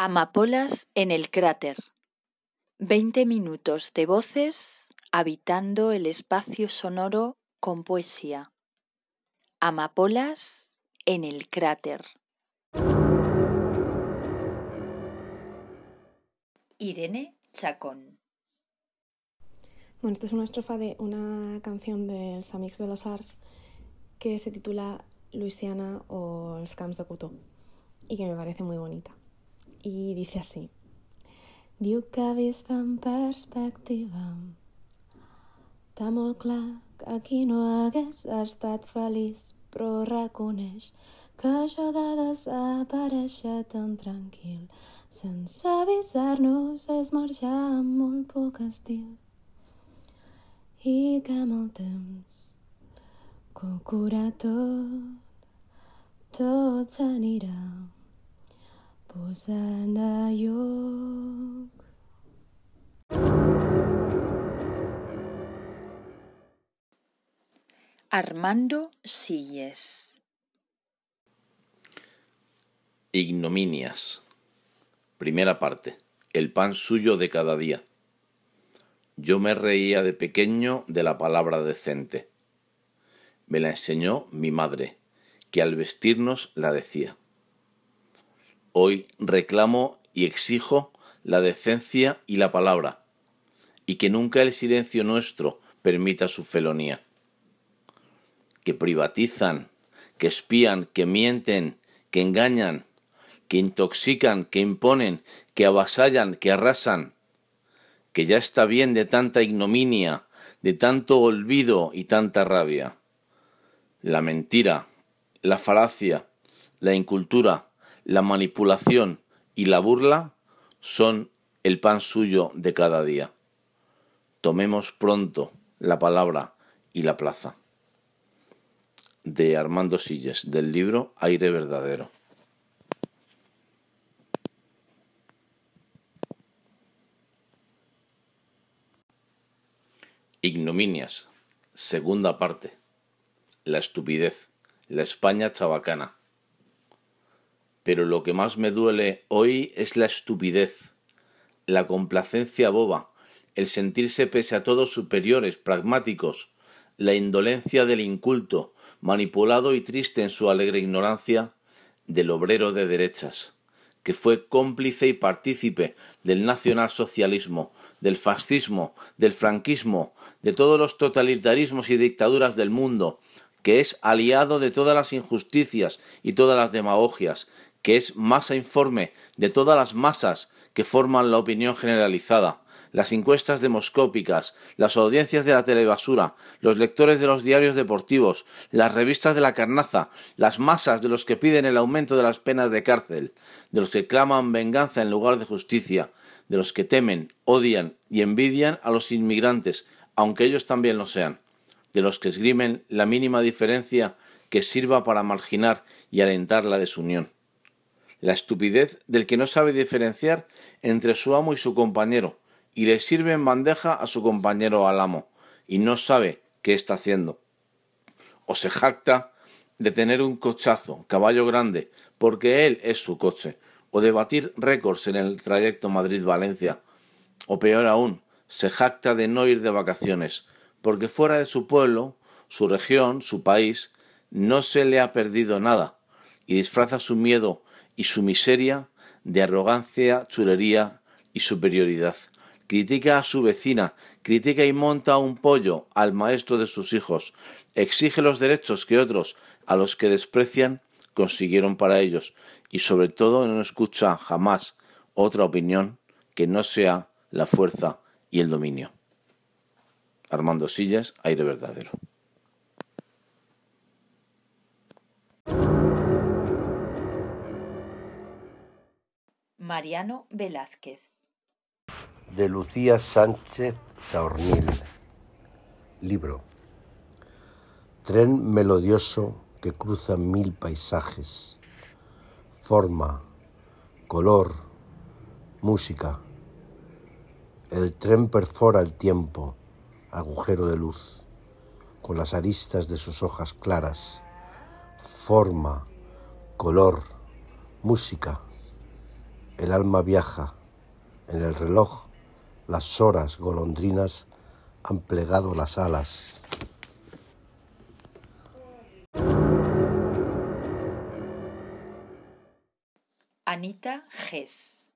Amapolas en el cráter. Veinte minutos de voces habitando el espacio sonoro con poesía. Amapolas en el cráter. Irene Chacón. Bueno, esta es una estrofa de una canción del Samix de los Arts que se titula Luisiana o els camps de cotó y que me parece muy bonita. I dice así. Diu que ha vist en perspectiva Està molt clar que aquí no hagués estat feliç, però reconeix que això de desaparèixer tan tranquil sense avisar-nos és marxar amb molt poc estil i que amb el temps que ho cura tot, tot s'anirà Armando Silles. Ignominias. Primera parte. El pan suyo de cada día. Yo me reía de pequeño de la palabra decente. Me la enseñó mi madre, que al vestirnos la decía. Hoy reclamo y exijo la decencia y la palabra, y que nunca el silencio nuestro permita su felonía. Que privatizan, que espían, que mienten, que engañan, que intoxican, que imponen, que avasallan, que arrasan, que ya está bien de tanta ignominia, de tanto olvido y tanta rabia. La mentira, la falacia, la incultura, la manipulación y la burla son el pan suyo de cada día. Tomemos pronto la palabra y la plaza. De Armando Silles, del libro Aire Verdadero. Ignominias. Segunda parte. La estupidez. La España chabacana. Pero lo que más me duele hoy es la estupidez, la complacencia boba, el sentirse pese a todos superiores, pragmáticos, la indolencia del inculto, manipulado y triste en su alegre ignorancia, del obrero de derechas, que fue cómplice y partícipe del nacionalsocialismo, del fascismo, del franquismo, de todos los totalitarismos y dictaduras del mundo, que es aliado de todas las injusticias y todas las demagogias, que es masa informe de todas las masas que forman la opinión generalizada, las encuestas demoscópicas, las audiencias de la telebasura, los lectores de los diarios deportivos, las revistas de la carnaza, las masas de los que piden el aumento de las penas de cárcel, de los que claman venganza en lugar de justicia, de los que temen, odian y envidian a los inmigrantes, aunque ellos también lo sean, de los que esgrimen la mínima diferencia que sirva para marginar y alentar la desunión. La estupidez del que no sabe diferenciar entre su amo y su compañero, y le sirve en bandeja a su compañero al amo, y no sabe qué está haciendo. O se jacta de tener un cochazo, caballo grande, porque él es su coche, o de batir récords en el trayecto Madrid-Valencia, o peor aún, se jacta de no ir de vacaciones, porque fuera de su pueblo, su región, su país, no se le ha perdido nada, y disfraza su miedo y su miseria de arrogancia, chulería y superioridad. Critica a su vecina, critica y monta un pollo al maestro de sus hijos, exige los derechos que otros, a los que desprecian, consiguieron para ellos, y sobre todo no escucha jamás otra opinión que no sea la fuerza y el dominio. Armando Sillas, aire verdadero. Mariano Velázquez. De Lucía Sánchez Saornil. Libro. Tren melodioso que cruza mil paisajes. Forma, color, música. El tren perfora el tiempo, agujero de luz, con las aristas de sus hojas claras. Forma, color, música el alma viaja, en el reloj las horas golondrinas han plegado las alas. Anita Gess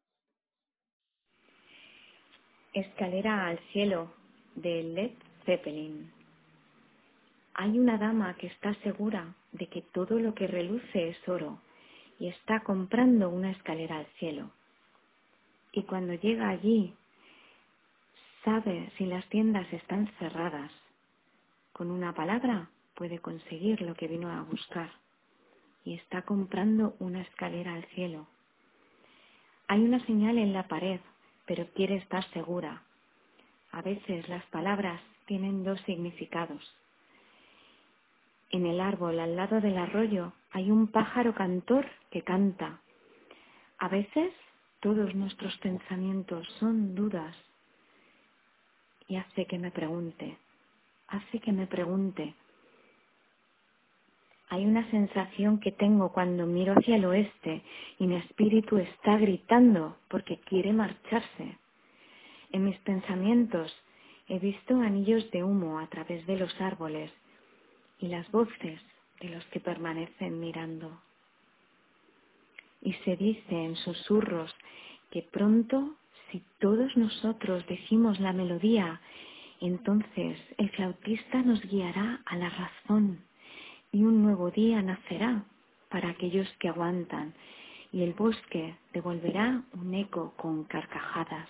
Escalera al cielo de Led Zeppelin. Hay una dama que está segura de que todo lo que reluce es oro y está comprando una escalera al cielo. Y cuando llega allí, sabe si las tiendas están cerradas. Con una palabra puede conseguir lo que vino a buscar. Y está comprando una escalera al cielo. Hay una señal en la pared, pero quiere estar segura. A veces las palabras tienen dos significados. En el árbol al lado del arroyo hay un pájaro cantor que canta. A veces todos nuestros pensamientos son dudas y hace que me pregunte, hace que me pregunte. Hay una sensación que tengo cuando miro hacia el oeste y mi espíritu está gritando porque quiere marcharse. En mis pensamientos he visto anillos de humo a través de los árboles y las voces de los que permanecen mirando. Y se dice en susurros que pronto, si todos nosotros decimos la melodía, entonces el flautista nos guiará a la razón y un nuevo día nacerá para aquellos que aguantan y el bosque devolverá un eco con carcajadas.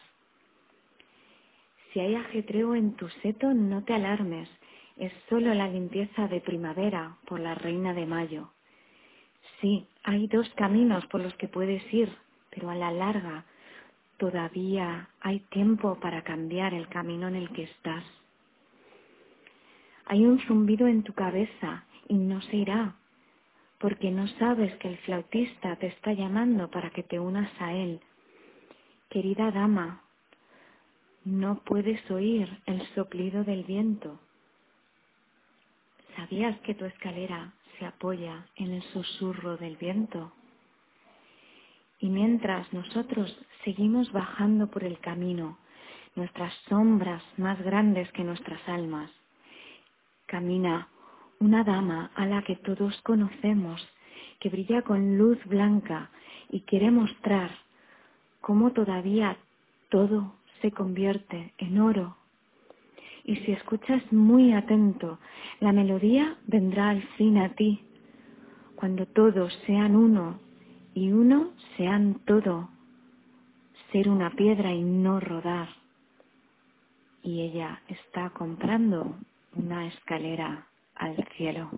Si hay ajetreo en tu seto, no te alarmes, es solo la limpieza de primavera por la reina de mayo. Sí, hay dos caminos por los que puedes ir, pero a la larga todavía hay tiempo para cambiar el camino en el que estás. Hay un zumbido en tu cabeza y no se irá, porque no sabes que el flautista te está llamando para que te unas a él. Querida dama, no puedes oír el soplido del viento ¿Sabías que tu escalera se apoya en el susurro del viento? Y mientras nosotros seguimos bajando por el camino, nuestras sombras más grandes que nuestras almas, camina una dama a la que todos conocemos, que brilla con luz blanca y quiere mostrar cómo todavía todo se convierte en oro y si escuchas muy atento, la melodía vendrá al fin a ti, cuando todos sean uno y uno sean todo, ser una piedra y no rodar. Y ella está comprando una escalera al cielo.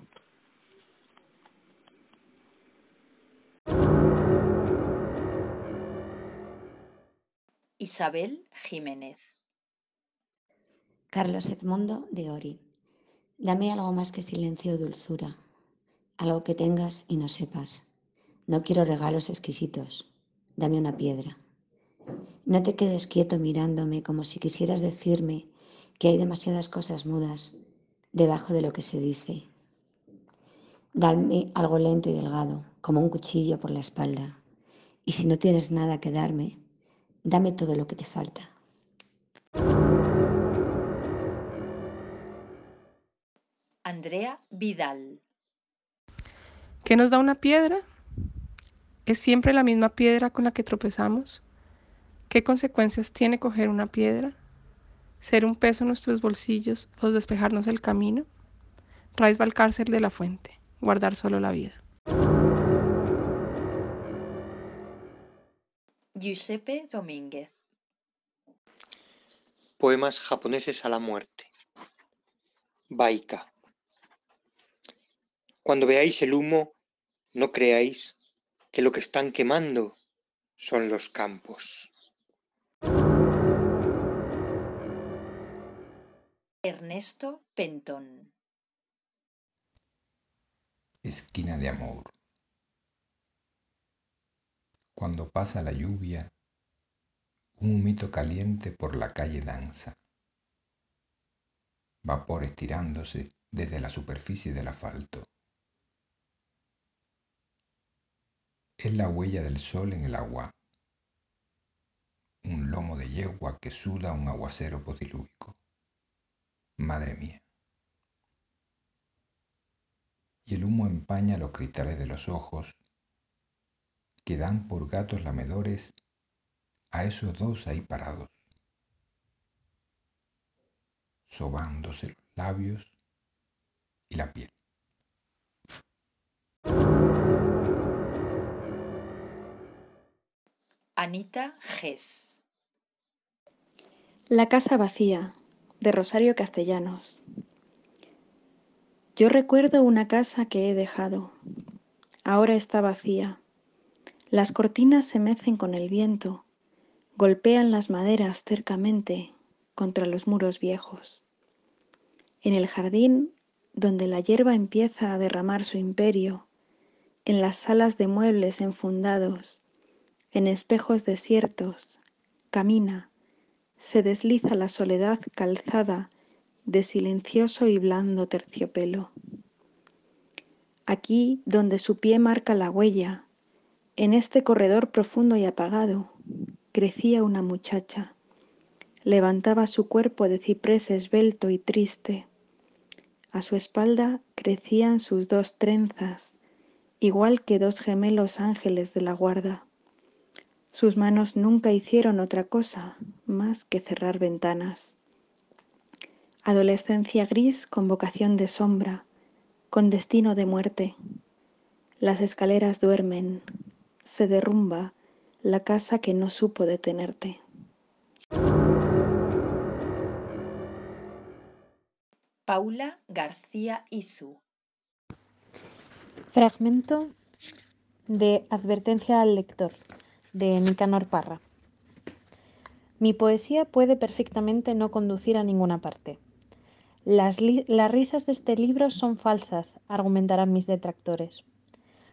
Isabel Jiménez Carlos Edmundo de Ori. Dame algo más que silencio o dulzura, algo que tengas y no sepas. No quiero regalos exquisitos, dame una piedra. No te quedes quieto mirándome como si quisieras decirme que hay demasiadas cosas mudas debajo de lo que se dice. Dame algo lento y delgado, como un cuchillo por la espalda. Y si no tienes nada que darme, dame todo lo que te falta. Andrea Vidal. ¿Qué nos da una piedra? ¿Es siempre la misma piedra con la que tropezamos? ¿Qué consecuencias tiene coger una piedra? ¿Ser un peso en nuestros bolsillos o despejarnos el camino? Raíz va al cárcel de la fuente, guardar solo la vida. Giuseppe Domínguez. Poemas japoneses a la muerte. Baika. Cuando veáis el humo, no creáis que lo que están quemando son los campos. Ernesto Pentón. Esquina de amor. Cuando pasa la lluvia, un humito caliente por la calle danza. Vapor estirándose desde la superficie del asfalto. Es la huella del sol en el agua, un lomo de yegua que suda un aguacero podilúvico. Madre mía. Y el humo empaña los cristales de los ojos que dan por gatos lamedores a esos dos ahí parados, sobándose los labios y la piel. Anita Gess. La casa vacía, de Rosario Castellanos. Yo recuerdo una casa que he dejado. Ahora está vacía. Las cortinas se mecen con el viento, golpean las maderas cercamente contra los muros viejos. En el jardín, donde la hierba empieza a derramar su imperio, en las salas de muebles enfundados, en espejos desiertos, camina, se desliza la soledad calzada de silencioso y blando terciopelo. Aquí donde su pie marca la huella, en este corredor profundo y apagado, crecía una muchacha. Levantaba su cuerpo de ciprés esbelto y triste. A su espalda crecían sus dos trenzas, igual que dos gemelos ángeles de la guarda. Sus manos nunca hicieron otra cosa más que cerrar ventanas. Adolescencia gris con vocación de sombra, con destino de muerte. Las escaleras duermen, se derrumba la casa que no supo detenerte. Paula García Izu. Fragmento de Advertencia al lector de Nicanor Parra. Mi poesía puede perfectamente no conducir a ninguna parte. Las, las, risas de este libro son falsas, argumentarán mis detractores.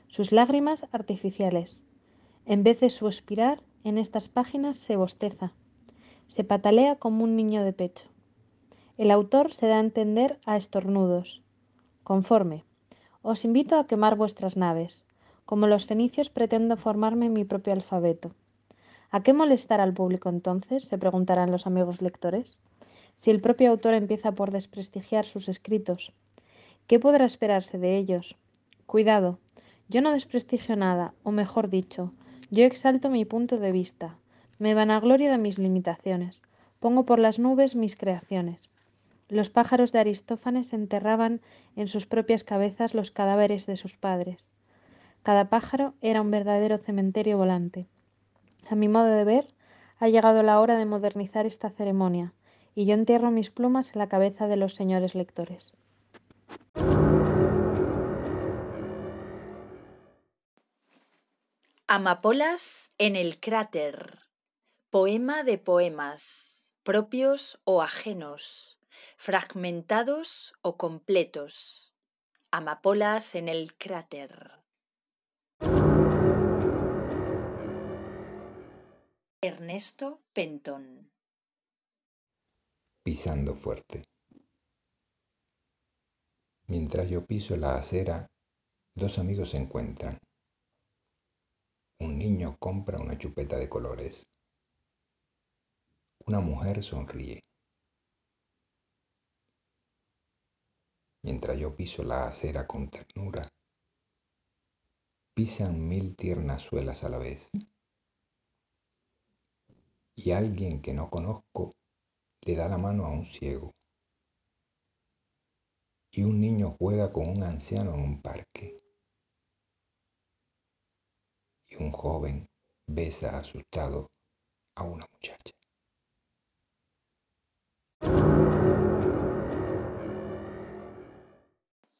Sus lágrimas artificiales. En vez de suspirar, en estas páginas se bosteza, se patalea como un niño de pecho. El autor se da a entender a estornudos. Conforme. Os invito a quemar vuestras naves. Como los fenicios pretendo formarme mi propio alfabeto. ¿A qué molestar al público entonces? se preguntarán los amigos lectores. Si el propio autor empieza por desprestigiar sus escritos, ¿qué podrá esperarse de ellos? Cuidado, yo no desprestigio nada, o mejor dicho, yo exalto mi punto de vista, me vanaglorio de mis limitaciones, pongo por las nubes mis creaciones. Los pájaros de Aristófanes enterraban en sus propias cabezas los cadáveres de sus padres. Cada pájaro era un verdadero cementerio volante. A mi modo de ver, ha llegado la hora de modernizar esta ceremonia, y yo entierro mis plumas en la cabeza de los señores lectores. Amapolas en el cráter. Poema de poemas, propios o ajenos, fragmentados o completos. Amapolas en el cráter. Ernesto Pentón. Pisando fuerte. Mientras yo piso la acera, dos amigos se encuentran. Un niño compra una chupeta de colores. Una mujer sonríe. Mientras yo piso la acera con ternura, pisan mil tiernas suelas a la vez y alguien que no conozco le da la mano a un ciego. Y un niño juega con un anciano en un parque. Y un joven besa asustado a una muchacha.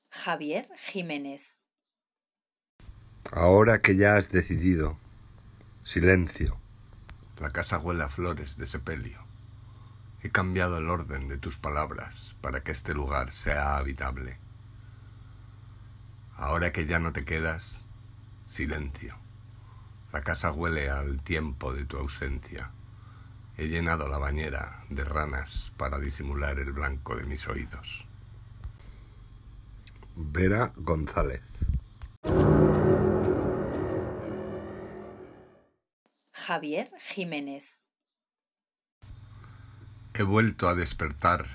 Javier Jiménez. Ahora que ya has decidido, silencio. La casa huele a flores de sepelio. He cambiado el orden de tus palabras para que este lugar sea habitable. Ahora que ya no te quedas, silencio. La casa huele al tiempo de tu ausencia. He llenado la bañera de ranas para disimular el blanco de mis oídos. Vera González. Javier Jiménez. He vuelto a despertar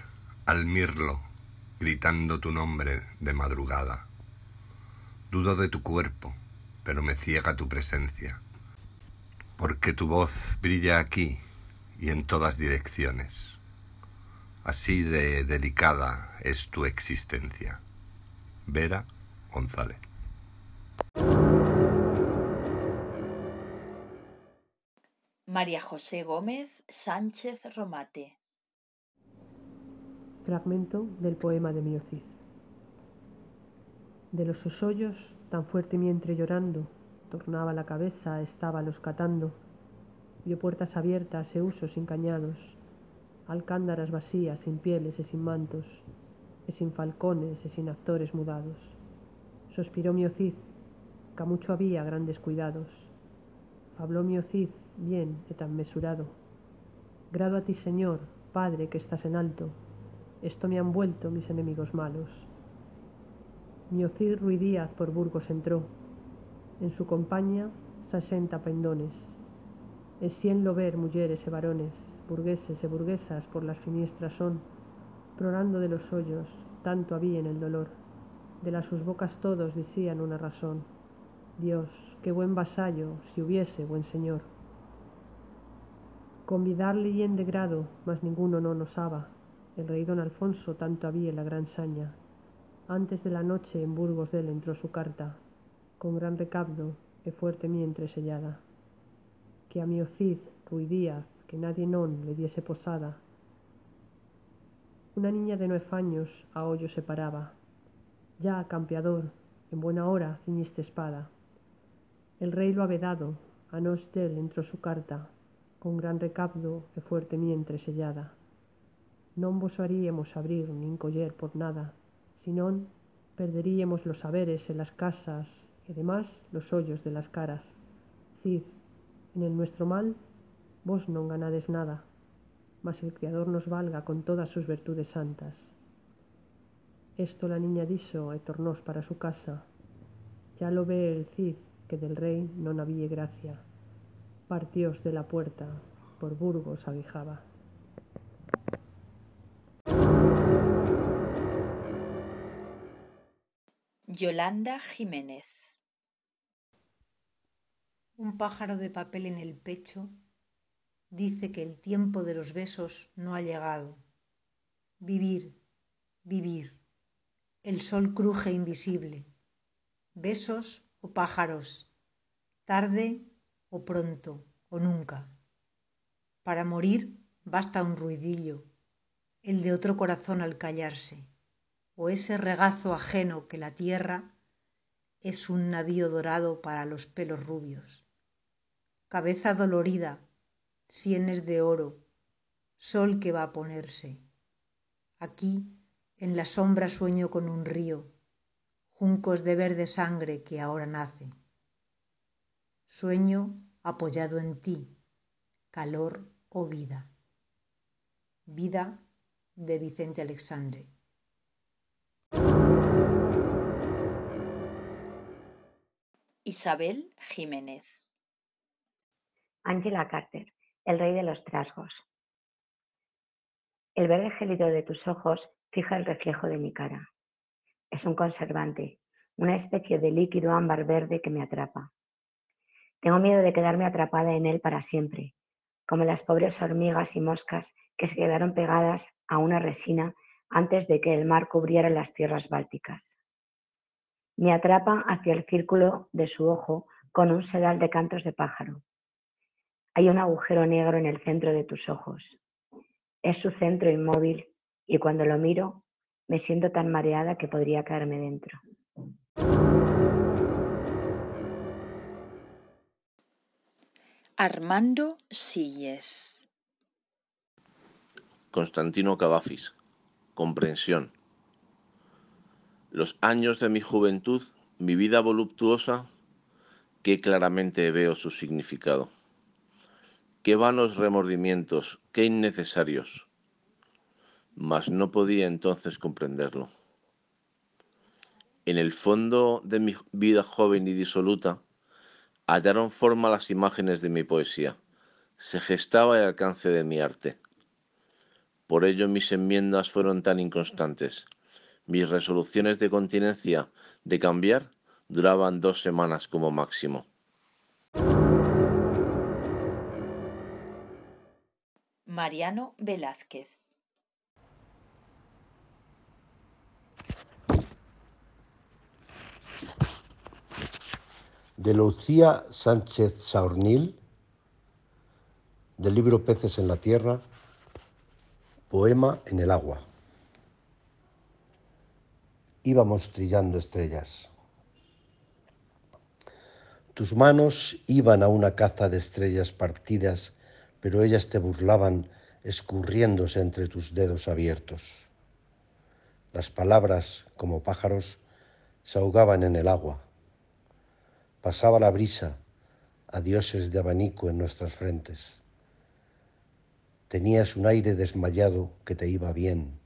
al mirlo, gritando tu nombre de madrugada. Dudo de tu cuerpo, pero me ciega tu presencia, porque tu voz brilla aquí y en todas direcciones. Así de delicada es tu existencia. Vera González. María José Gómez Sánchez Romate. Fragmento del poema de Miocid. De los sosollos, tan fuerte mientras llorando, tornaba la cabeza, estaba los catando, vio puertas abiertas e usos sin cañados, alcándaras vacías, sin pieles e sin mantos, e sin falcones e sin actores mudados. Sospiró Miocid, que mucho había grandes cuidados. Habló Miocid, bien e tan mesurado. Grado a ti, Señor, Padre que estás en alto, esto me han vuelto mis enemigos malos. Miocid Ruidíaz por Burgos entró, en su compañía sesenta pendones, es cien lo ver mujeres e varones, burgueses e burguesas por las finiestras son, prorando de los hoyos, tanto había en el dolor, de las sus bocas todos decían una razón, Dios, qué buen vasallo, si hubiese buen señor. Convidarle y en de grado, mas ninguno no nos haba. El rey don Alfonso tanto había la gran saña. Antes de la noche en Burgos de entró su carta, con gran recabdo e fuerte mientre sellada. Que a mi Ocid, Ruidíaz, que nadie non le diese posada. Una niña de nueve años a hoyo se paraba. Ya, campeador, en buena hora ciñiste espada. El rey lo ha vedado, a nos del entró su carta, con gran recabdo e fuerte mientre sellada. Non vos haríamos abrir nin coller por nada, sinón perderíamos los saberes en las casas y demás los hoyos de las caras. Cid, en el nuestro mal, vos non ganades nada, mas el Criador nos valga con todas sus virtudes santas. Esto la niña diso e tornós para su casa. Ya lo ve el Cid que del rey non había gracia partiós de la puerta, por Burgos aguijaba. Yolanda Jiménez. Un pájaro de papel en el pecho dice que el tiempo de los besos no ha llegado. Vivir, vivir. El sol cruje invisible. Besos o pájaros. Tarde o pronto o nunca. Para morir basta un ruidillo, el de otro corazón al callarse, o ese regazo ajeno que la tierra es un navío dorado para los pelos rubios. Cabeza dolorida, sienes de oro, sol que va a ponerse. Aquí, en la sombra sueño con un río, juncos de verde sangre que ahora nace. Sueño apoyado en ti, calor o vida. Vida de Vicente Alexandre. Isabel Jiménez. Angela Carter, el rey de los trasgos. El verde gélido de tus ojos fija el reflejo de mi cara. Es un conservante, una especie de líquido ámbar verde que me atrapa. Tengo miedo de quedarme atrapada en él para siempre, como las pobres hormigas y moscas que se quedaron pegadas a una resina antes de que el mar cubriera las tierras bálticas. Me atrapa hacia el círculo de su ojo con un sedal de cantos de pájaro. Hay un agujero negro en el centro de tus ojos. Es su centro inmóvil y cuando lo miro me siento tan mareada que podría caerme dentro. Armando Silles. Constantino Cavafis. Comprensión. Los años de mi juventud, mi vida voluptuosa, qué claramente veo su significado. Qué vanos remordimientos, qué innecesarios. Mas no podía entonces comprenderlo. En el fondo de mi vida joven y disoluta, hallaron forma las imágenes de mi poesía, se gestaba el alcance de mi arte. Por ello mis enmiendas fueron tan inconstantes. Mis resoluciones de continencia de cambiar duraban dos semanas como máximo. Mariano Velázquez de Lucía Sánchez Saornil, del libro Peces en la Tierra, Poema en el agua. Íbamos trillando estrellas. Tus manos iban a una caza de estrellas partidas, pero ellas te burlaban escurriéndose entre tus dedos abiertos. Las palabras, como pájaros, se ahogaban en el agua Pasaba la brisa a dioses de abanico en nuestras frentes. Tenías un aire desmayado que te iba bien.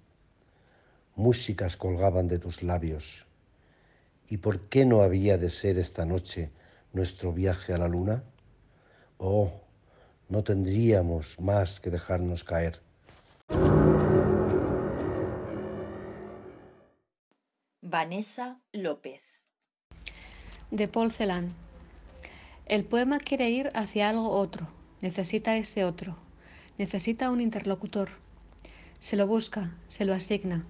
Músicas colgaban de tus labios. ¿Y por qué no había de ser esta noche nuestro viaje a la luna? Oh, no tendríamos más que dejarnos caer. Vanessa López de Paul Celan. El poema quiere ir hacia algo otro, necesita ese otro, necesita un interlocutor. Se lo busca, se lo asigna.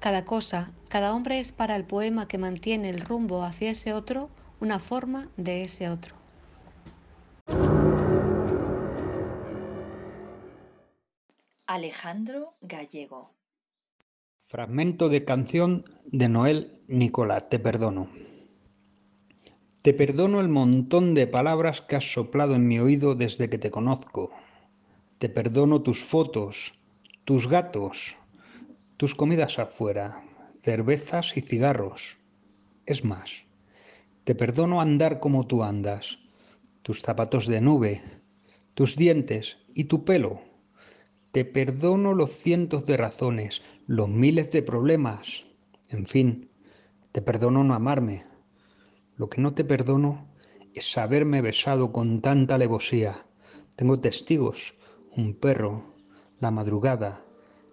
Cada cosa, cada hombre es para el poema que mantiene el rumbo hacia ese otro una forma de ese otro. Alejandro Gallego. Fragmento de canción de Noel Nicolás, te perdono. Te perdono el montón de palabras que has soplado en mi oído desde que te conozco. Te perdono tus fotos, tus gatos, tus comidas afuera, cervezas y cigarros. Es más, te perdono andar como tú andas, tus zapatos de nube, tus dientes y tu pelo. Te perdono los cientos de razones, los miles de problemas. En fin, te perdono no amarme, lo que no te perdono es haberme besado con tanta alevosía. Tengo testigos, un perro, la madrugada,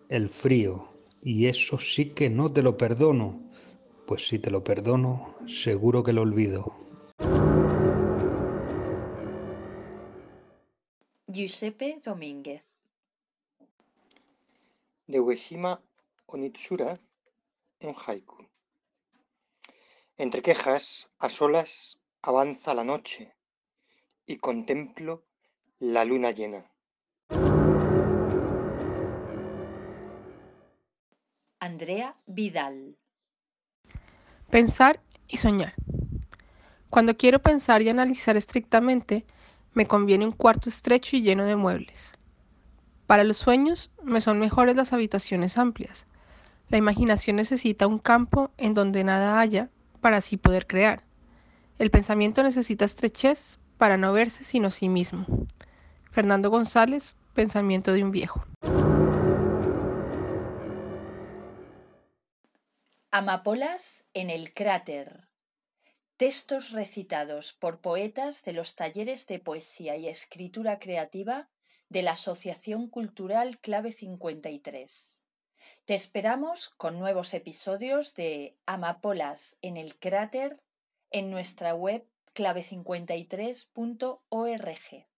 el frío, y eso sí que no te lo perdono, pues si te lo perdono, seguro que lo olvido. Giuseppe Domínguez de Ueshima Onitsura, un haiku. Entre quejas, a solas, avanza la noche y contemplo la luna llena. Andrea Vidal. Pensar y soñar. Cuando quiero pensar y analizar estrictamente, me conviene un cuarto estrecho y lleno de muebles. Para los sueños me son mejores las habitaciones amplias. La imaginación necesita un campo en donde nada haya para así poder crear. El pensamiento necesita estrechez para no verse sino sí mismo. Fernando González, Pensamiento de un viejo. Amapolas en el cráter. Textos recitados por poetas de los talleres de poesía y escritura creativa de la Asociación Cultural Clave 53. Te esperamos con nuevos episodios de Amapolas en el cráter en nuestra web clave53.org.